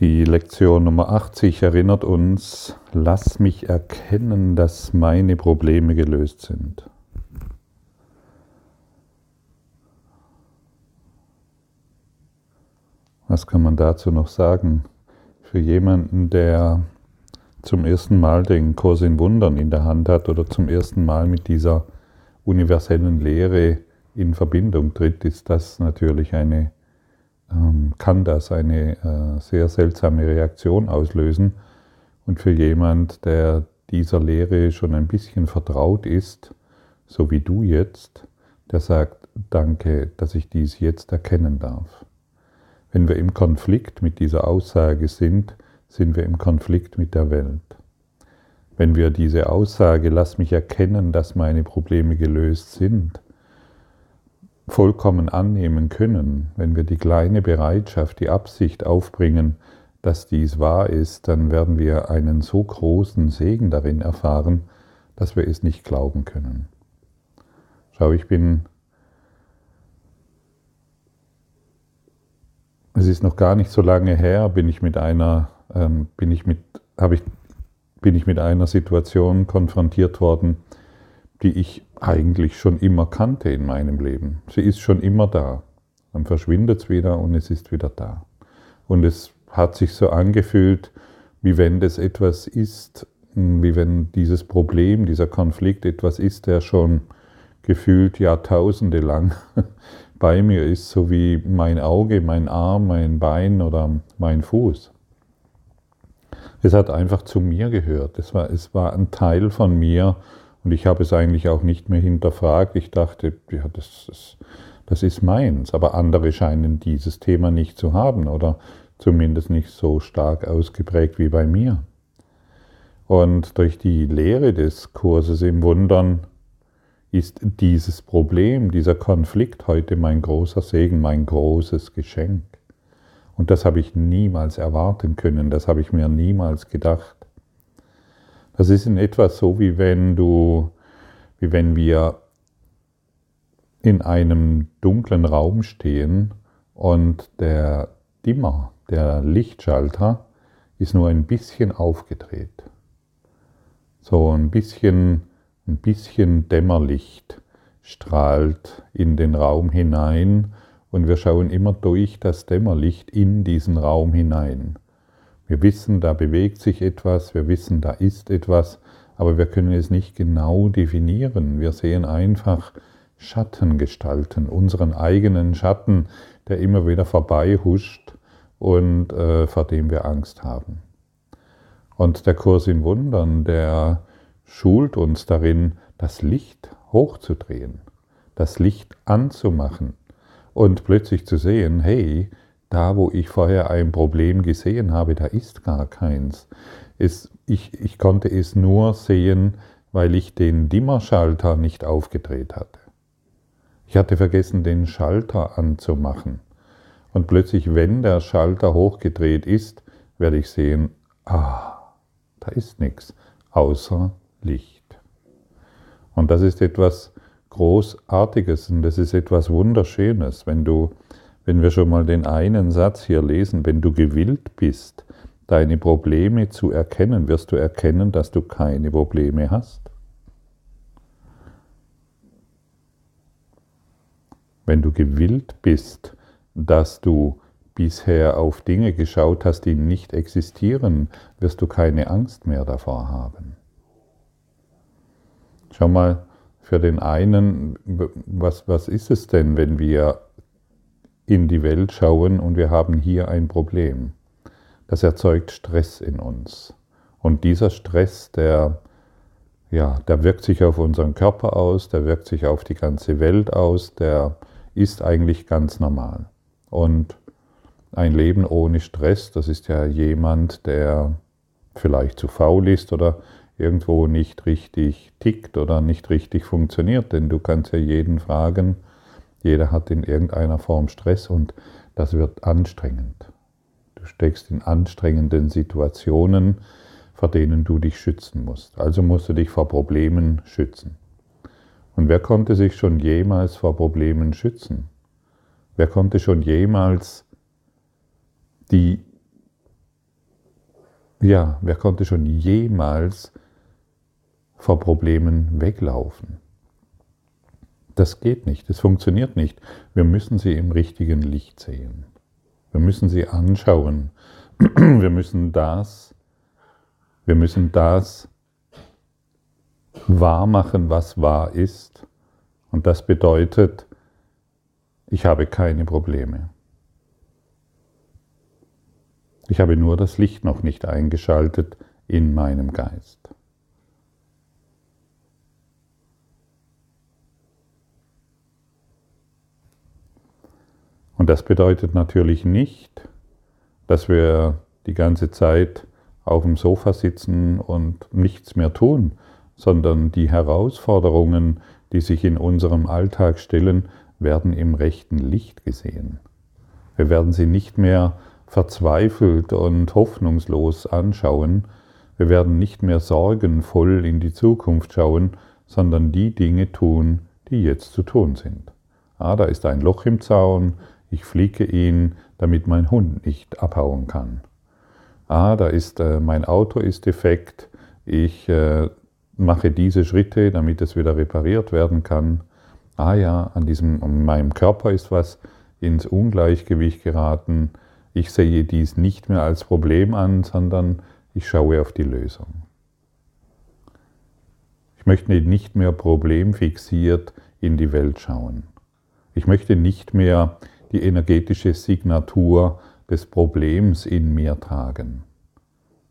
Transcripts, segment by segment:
Die Lektion Nummer 80 erinnert uns, lass mich erkennen, dass meine Probleme gelöst sind. Was kann man dazu noch sagen? Für jemanden, der zum ersten Mal den Kurs in Wundern in der Hand hat oder zum ersten Mal mit dieser universellen Lehre in Verbindung tritt, ist das natürlich eine kann das eine äh, sehr seltsame Reaktion auslösen. Und für jemand, der dieser Lehre schon ein bisschen vertraut ist, so wie du jetzt, der sagt, danke, dass ich dies jetzt erkennen darf. Wenn wir im Konflikt mit dieser Aussage sind, sind wir im Konflikt mit der Welt. Wenn wir diese Aussage, lass mich erkennen, dass meine Probleme gelöst sind, vollkommen annehmen können, wenn wir die kleine Bereitschaft, die Absicht aufbringen, dass dies wahr ist, dann werden wir einen so großen Segen darin erfahren, dass wir es nicht glauben können. Schau, ich bin, es ist noch gar nicht so lange her, bin ich mit einer, ähm, bin ich mit, ich, bin ich mit einer Situation konfrontiert worden, die ich eigentlich schon immer kannte in meinem Leben. Sie ist schon immer da. Dann verschwindet es wieder und es ist wieder da. Und es hat sich so angefühlt, wie wenn das etwas ist, wie wenn dieses Problem, dieser Konflikt etwas ist, der schon gefühlt Jahrtausende lang bei mir ist, so wie mein Auge, mein Arm, mein Bein oder mein Fuß. Es hat einfach zu mir gehört. Es war, es war ein Teil von mir, und ich habe es eigentlich auch nicht mehr hinterfragt. Ich dachte, ja, das, das, das ist meins. Aber andere scheinen dieses Thema nicht zu haben oder zumindest nicht so stark ausgeprägt wie bei mir. Und durch die Lehre des Kurses im Wundern ist dieses Problem, dieser Konflikt heute mein großer Segen, mein großes Geschenk. Und das habe ich niemals erwarten können, das habe ich mir niemals gedacht. Das ist in etwa so, wie wenn du, wie wenn wir in einem dunklen Raum stehen und der Dimmer, der Lichtschalter, ist nur ein bisschen aufgedreht. So ein bisschen, ein bisschen Dämmerlicht strahlt in den Raum hinein und wir schauen immer durch das Dämmerlicht in diesen Raum hinein. Wir wissen, da bewegt sich etwas, wir wissen, da ist etwas, aber wir können es nicht genau definieren. Wir sehen einfach Schattengestalten, unseren eigenen Schatten, der immer wieder vorbei huscht und äh, vor dem wir Angst haben. Und der Kurs im Wundern, der schult uns darin, das Licht hochzudrehen, das Licht anzumachen und plötzlich zu sehen, hey, da, wo ich vorher ein Problem gesehen habe, da ist gar keins. Es, ich, ich konnte es nur sehen, weil ich den Dimmerschalter nicht aufgedreht hatte. Ich hatte vergessen, den Schalter anzumachen. Und plötzlich, wenn der Schalter hochgedreht ist, werde ich sehen, ah, da ist nichts außer Licht. Und das ist etwas Großartiges und das ist etwas Wunderschönes, wenn du wenn wir schon mal den einen Satz hier lesen, wenn du gewillt bist, deine Probleme zu erkennen, wirst du erkennen, dass du keine Probleme hast. Wenn du gewillt bist, dass du bisher auf Dinge geschaut hast, die nicht existieren, wirst du keine Angst mehr davor haben. Schau mal, für den einen, was, was ist es denn, wenn wir in die Welt schauen und wir haben hier ein Problem. Das erzeugt Stress in uns. Und dieser Stress, der, ja, der wirkt sich auf unseren Körper aus, der wirkt sich auf die ganze Welt aus, der ist eigentlich ganz normal. Und ein Leben ohne Stress, das ist ja jemand, der vielleicht zu faul ist oder irgendwo nicht richtig tickt oder nicht richtig funktioniert, denn du kannst ja jeden fragen, jeder hat in irgendeiner Form Stress und das wird anstrengend. Du steckst in anstrengenden Situationen, vor denen du dich schützen musst. Also musst du dich vor Problemen schützen. Und wer konnte sich schon jemals vor Problemen schützen? Wer konnte schon jemals die ja, wer konnte schon jemals vor Problemen weglaufen? Das geht nicht, das funktioniert nicht. Wir müssen sie im richtigen Licht sehen. Wir müssen sie anschauen. Wir müssen das, wir müssen das wahr machen, was wahr ist. Und das bedeutet, ich habe keine Probleme. Ich habe nur das Licht noch nicht eingeschaltet in meinem Geist. Und das bedeutet natürlich nicht, dass wir die ganze Zeit auf dem Sofa sitzen und nichts mehr tun, sondern die Herausforderungen, die sich in unserem Alltag stellen, werden im rechten Licht gesehen. Wir werden sie nicht mehr verzweifelt und hoffnungslos anschauen. Wir werden nicht mehr sorgenvoll in die Zukunft schauen, sondern die Dinge tun, die jetzt zu tun sind. Ah, da ist ein Loch im Zaun, ich fliege ihn, damit mein Hund nicht abhauen kann. Ah, da ist äh, mein Auto ist defekt, ich äh, mache diese Schritte, damit es wieder repariert werden kann. Ah ja, an diesem an meinem Körper ist was ins Ungleichgewicht geraten ich sehe dies nicht mehr als Problem an, sondern ich schaue auf die Lösung. Ich möchte nicht mehr problemfixiert in die Welt schauen. Ich möchte nicht mehr die energetische Signatur des Problems in mir tragen.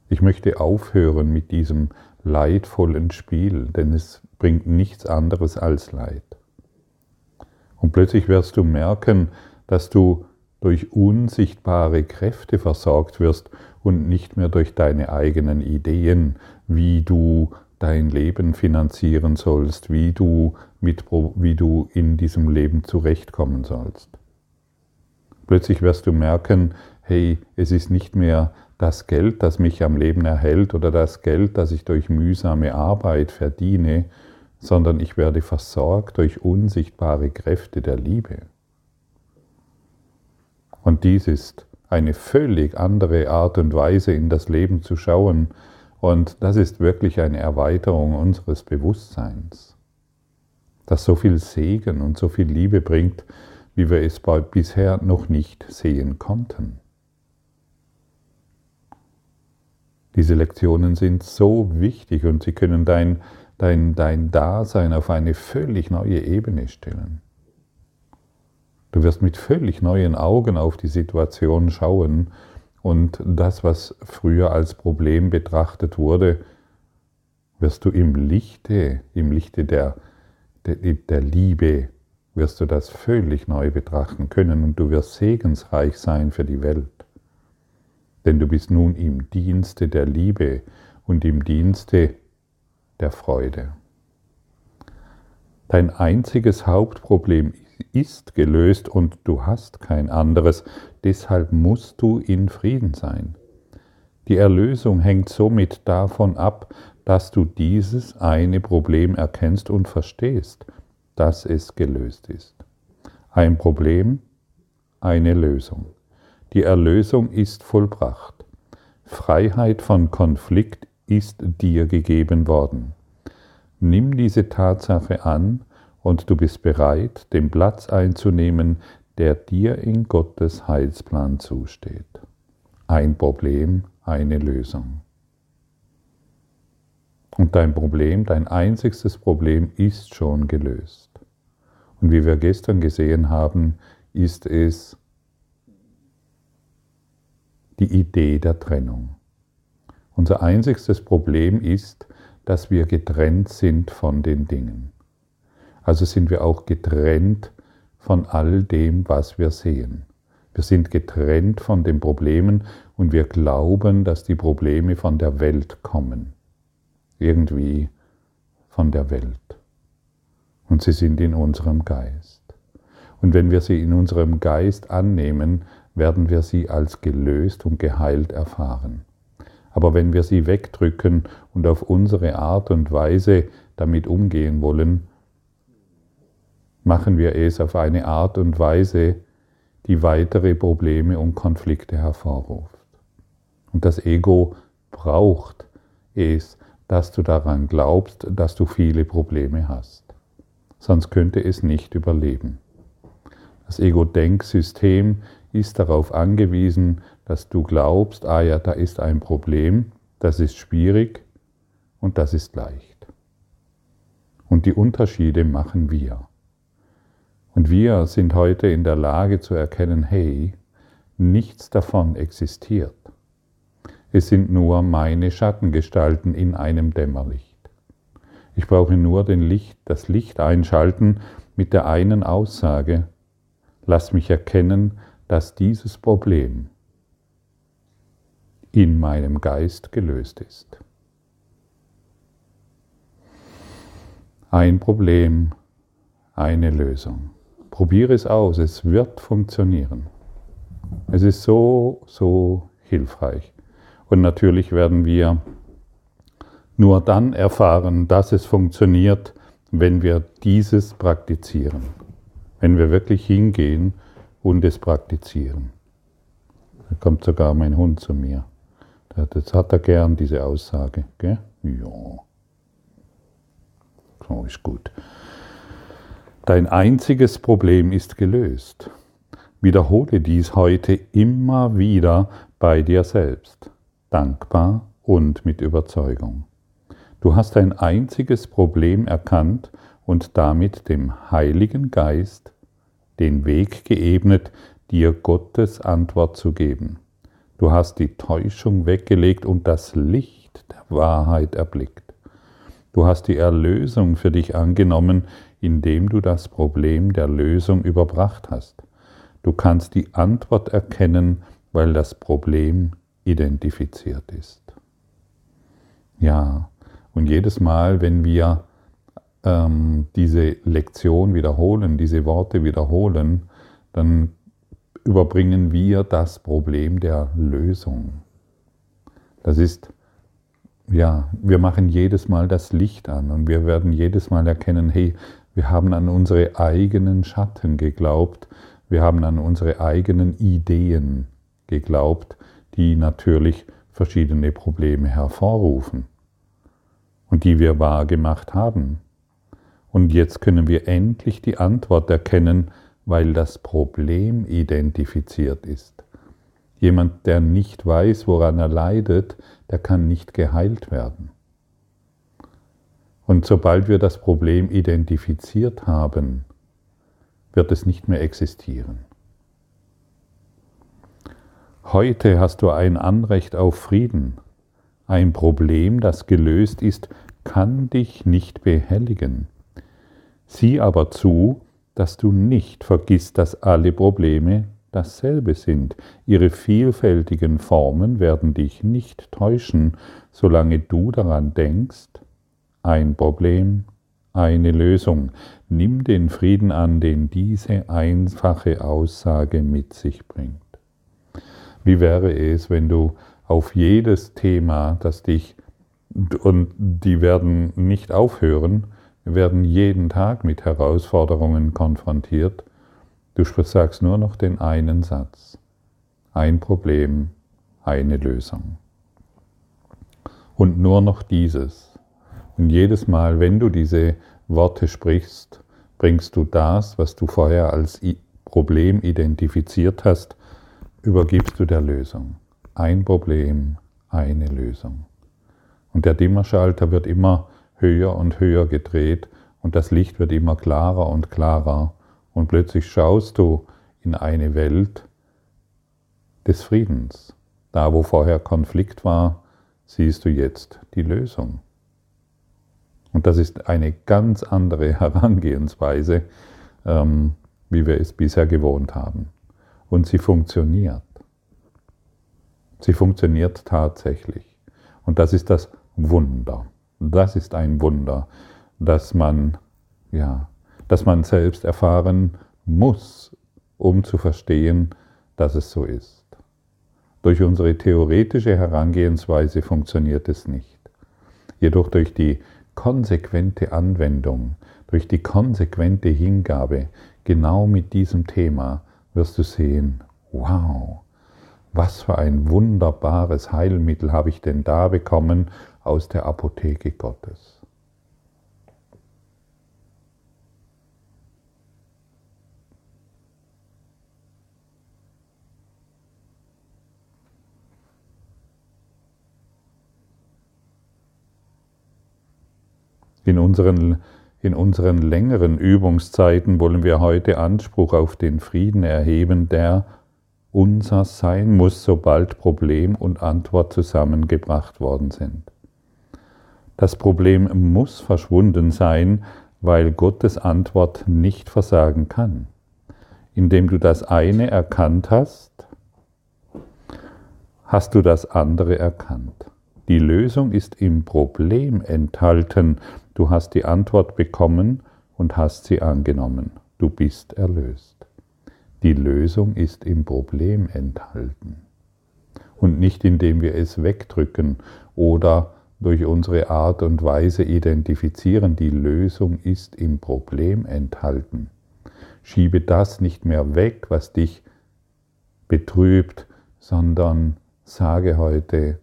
Ich möchte aufhören mit diesem leidvollen Spiel, denn es bringt nichts anderes als Leid. Und plötzlich wirst du merken, dass du durch unsichtbare Kräfte versorgt wirst und nicht mehr durch deine eigenen Ideen, wie du dein Leben finanzieren sollst, wie du, mit, wie du in diesem Leben zurechtkommen sollst. Plötzlich wirst du merken, hey, es ist nicht mehr das Geld, das mich am Leben erhält oder das Geld, das ich durch mühsame Arbeit verdiene, sondern ich werde versorgt durch unsichtbare Kräfte der Liebe. Und dies ist eine völlig andere Art und Weise, in das Leben zu schauen. Und das ist wirklich eine Erweiterung unseres Bewusstseins, das so viel Segen und so viel Liebe bringt, wie wir es bisher noch nicht sehen konnten. Diese Lektionen sind so wichtig und sie können dein, dein, dein Dasein auf eine völlig neue Ebene stellen. Du wirst mit völlig neuen Augen auf die Situation schauen und das, was früher als Problem betrachtet wurde, wirst du im Lichte, im Lichte der, der, der Liebe, wirst du das völlig neu betrachten können und du wirst segensreich sein für die Welt. Denn du bist nun im Dienste der Liebe und im Dienste der Freude. Dein einziges Hauptproblem ist gelöst und du hast kein anderes, deshalb musst du in Frieden sein. Die Erlösung hängt somit davon ab, dass du dieses eine Problem erkennst und verstehst, dass es gelöst ist. Ein Problem, eine Lösung. Die Erlösung ist vollbracht. Freiheit von Konflikt ist dir gegeben worden. Nimm diese Tatsache an und du bist bereit, den Platz einzunehmen, der dir in Gottes Heilsplan zusteht. Ein Problem, eine Lösung. Und dein Problem, dein einzigstes Problem ist schon gelöst. Und wie wir gestern gesehen haben, ist es die Idee der Trennung. Unser einzigstes Problem ist, dass wir getrennt sind von den Dingen. Also sind wir auch getrennt von all dem, was wir sehen. Wir sind getrennt von den Problemen und wir glauben, dass die Probleme von der Welt kommen. Irgendwie von der Welt. Und sie sind in unserem Geist. Und wenn wir sie in unserem Geist annehmen, werden wir sie als gelöst und geheilt erfahren. Aber wenn wir sie wegdrücken und auf unsere Art und Weise damit umgehen wollen, machen wir es auf eine Art und Weise, die weitere Probleme und Konflikte hervorruft. Und das Ego braucht es, dass du daran glaubst, dass du viele Probleme hast. Sonst könnte es nicht überleben. Das Ego-Denksystem ist darauf angewiesen, dass du glaubst, ah ja, da ist ein Problem, das ist schwierig und das ist leicht. Und die Unterschiede machen wir. Und wir sind heute in der Lage zu erkennen, hey, nichts davon existiert. Es sind nur meine Schattengestalten in einem Dämmerlicht. Ich brauche nur Licht, das Licht einschalten mit der einen Aussage, lass mich erkennen, dass dieses Problem in meinem Geist gelöst ist. Ein Problem, eine Lösung. Probiere es aus, es wird funktionieren. Es ist so, so hilfreich. Und natürlich werden wir nur dann erfahren, dass es funktioniert, wenn wir dieses praktizieren. Wenn wir wirklich hingehen und es praktizieren. Da kommt sogar mein Hund zu mir. Das hat er gern, diese Aussage. Gell? Ja. So ist gut. Dein einziges Problem ist gelöst. Wiederhole dies heute immer wieder bei dir selbst, dankbar und mit Überzeugung. Du hast dein einziges Problem erkannt und damit dem Heiligen Geist den Weg geebnet, dir Gottes Antwort zu geben. Du hast die Täuschung weggelegt und das Licht der Wahrheit erblickt. Du hast die Erlösung für dich angenommen, indem du das Problem der Lösung überbracht hast. Du kannst die Antwort erkennen, weil das Problem identifiziert ist. Ja, und jedes Mal, wenn wir ähm, diese Lektion wiederholen, diese Worte wiederholen, dann überbringen wir das Problem der Lösung. Das ist, ja, wir machen jedes Mal das Licht an und wir werden jedes Mal erkennen, hey, wir haben an unsere eigenen Schatten geglaubt. Wir haben an unsere eigenen Ideen geglaubt, die natürlich verschiedene Probleme hervorrufen und die wir wahr gemacht haben. Und jetzt können wir endlich die Antwort erkennen, weil das Problem identifiziert ist. Jemand, der nicht weiß, woran er leidet, der kann nicht geheilt werden. Und sobald wir das Problem identifiziert haben, wird es nicht mehr existieren. Heute hast du ein Anrecht auf Frieden. Ein Problem, das gelöst ist, kann dich nicht behelligen. Sieh aber zu, dass du nicht vergisst, dass alle Probleme dasselbe sind. Ihre vielfältigen Formen werden dich nicht täuschen, solange du daran denkst, ein Problem, eine Lösung. Nimm den Frieden an, den diese einfache Aussage mit sich bringt. Wie wäre es, wenn du auf jedes Thema, das dich, und die werden nicht aufhören, werden jeden Tag mit Herausforderungen konfrontiert, du sagst nur noch den einen Satz. Ein Problem, eine Lösung. Und nur noch dieses. Und jedes Mal, wenn du diese Worte sprichst, bringst du das, was du vorher als Problem identifiziert hast, übergibst du der Lösung. Ein Problem, eine Lösung. Und der Dimmerschalter wird immer höher und höher gedreht und das Licht wird immer klarer und klarer. Und plötzlich schaust du in eine Welt des Friedens. Da, wo vorher Konflikt war, siehst du jetzt die Lösung. Und das ist eine ganz andere Herangehensweise, ähm, wie wir es bisher gewohnt haben. Und sie funktioniert. Sie funktioniert tatsächlich. Und das ist das Wunder. Das ist ein Wunder, dass man, ja, dass man selbst erfahren muss, um zu verstehen, dass es so ist. Durch unsere theoretische Herangehensweise funktioniert es nicht. Jedoch durch die konsequente Anwendung, durch die konsequente Hingabe genau mit diesem Thema wirst du sehen, wow, Was für ein wunderbares Heilmittel habe ich denn da bekommen aus der Apotheke Gottes. In unseren, in unseren längeren Übungszeiten wollen wir heute Anspruch auf den Frieden erheben, der unser sein muss, sobald Problem und Antwort zusammengebracht worden sind. Das Problem muss verschwunden sein, weil Gottes Antwort nicht versagen kann. Indem du das eine erkannt hast, hast du das andere erkannt. Die Lösung ist im Problem enthalten Du hast die Antwort bekommen und hast sie angenommen. Du bist erlöst. Die Lösung ist im Problem enthalten und nicht indem wir es wegdrücken oder durch unsere Art und Weise identifizieren. Die Lösung ist im Problem enthalten. Schiebe das nicht mehr weg, was dich betrübt, sondern sage heute,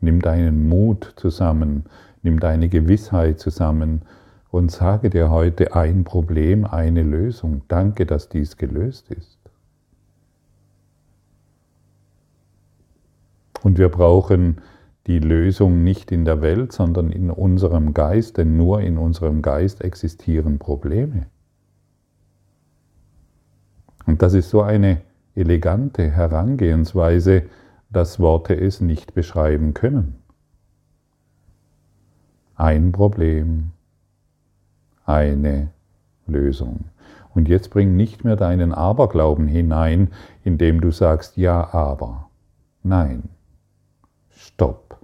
nimm deinen Mut zusammen, nimm deine Gewissheit zusammen und sage dir heute ein Problem, eine Lösung. Danke, dass dies gelöst ist. Und wir brauchen die Lösung nicht in der Welt, sondern in unserem Geist, denn nur in unserem Geist existieren Probleme. Und das ist so eine elegante Herangehensweise, dass Worte es nicht beschreiben können. Ein Problem, eine Lösung. Und jetzt bring nicht mehr deinen Aberglauben hinein, indem du sagst, ja, aber. Nein. Stopp.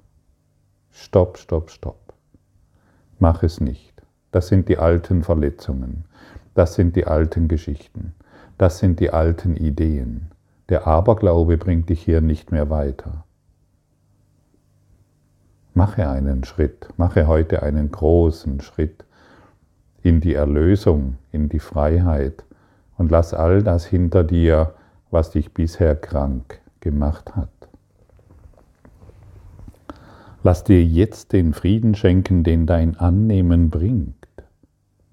Stopp, stopp, stopp. Mach es nicht. Das sind die alten Verletzungen. Das sind die alten Geschichten. Das sind die alten Ideen. Der Aberglaube bringt dich hier nicht mehr weiter. Mache einen Schritt, mache heute einen großen Schritt in die Erlösung, in die Freiheit und lass all das hinter dir, was dich bisher krank gemacht hat. Lass dir jetzt den Frieden schenken, den dein Annehmen bringt.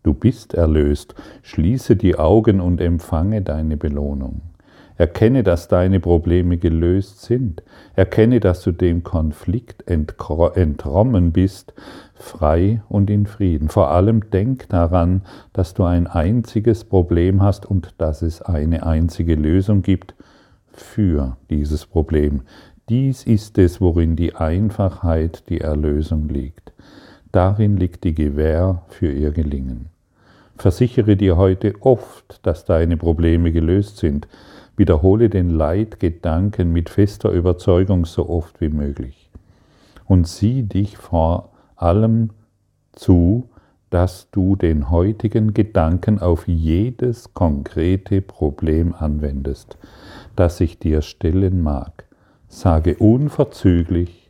Du bist erlöst, schließe die Augen und empfange deine Belohnung. Erkenne, dass deine Probleme gelöst sind. Erkenne, dass du dem Konflikt entrommen bist, frei und in Frieden. Vor allem denk daran, dass du ein einziges Problem hast und dass es eine einzige Lösung gibt für dieses Problem. Dies ist es, worin die Einfachheit, die Erlösung liegt. Darin liegt die Gewähr für ihr Gelingen. Versichere dir heute oft, dass deine Probleme gelöst sind, Wiederhole den Leitgedanken mit fester Überzeugung so oft wie möglich. Und sieh dich vor allem zu, dass du den heutigen Gedanken auf jedes konkrete Problem anwendest, das sich dir stellen mag. Sage unverzüglich,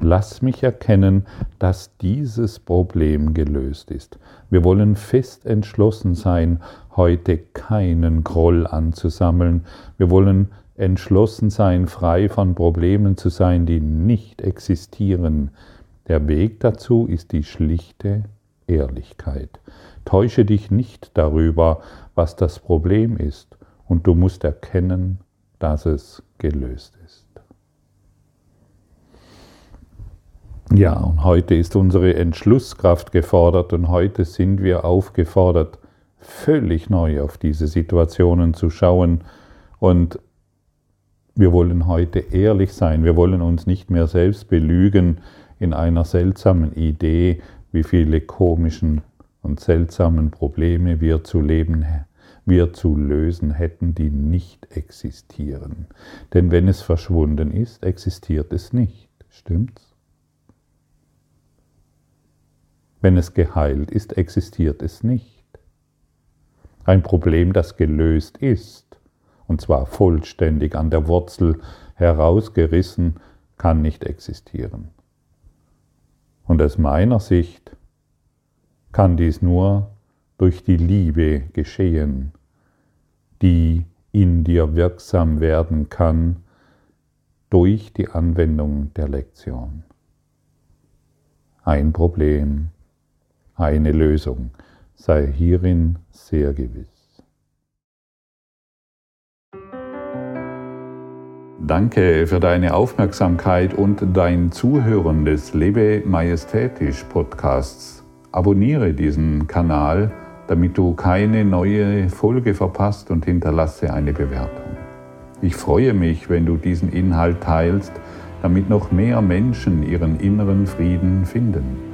Lass mich erkennen, dass dieses Problem gelöst ist. Wir wollen fest entschlossen sein, heute keinen Groll anzusammeln. Wir wollen entschlossen sein, frei von Problemen zu sein, die nicht existieren. Der Weg dazu ist die schlichte Ehrlichkeit. Täusche dich nicht darüber, was das Problem ist, und du musst erkennen, dass es gelöst ist. Ja, und heute ist unsere Entschlusskraft gefordert und heute sind wir aufgefordert, völlig neu auf diese Situationen zu schauen. Und wir wollen heute ehrlich sein. Wir wollen uns nicht mehr selbst belügen in einer seltsamen Idee, wie viele komischen und seltsamen Probleme wir zu leben, wir zu lösen hätten, die nicht existieren. Denn wenn es verschwunden ist, existiert es nicht. Stimmt's? Wenn es geheilt ist, existiert es nicht. Ein Problem, das gelöst ist, und zwar vollständig an der Wurzel herausgerissen, kann nicht existieren. Und aus meiner Sicht kann dies nur durch die Liebe geschehen, die in dir wirksam werden kann, durch die Anwendung der Lektion. Ein Problem, eine Lösung, sei hierin sehr gewiss. Danke für deine Aufmerksamkeit und dein Zuhören des Lebe Majestätisch Podcasts. Abonniere diesen Kanal, damit du keine neue Folge verpasst und hinterlasse eine Bewertung. Ich freue mich, wenn du diesen Inhalt teilst, damit noch mehr Menschen ihren inneren Frieden finden.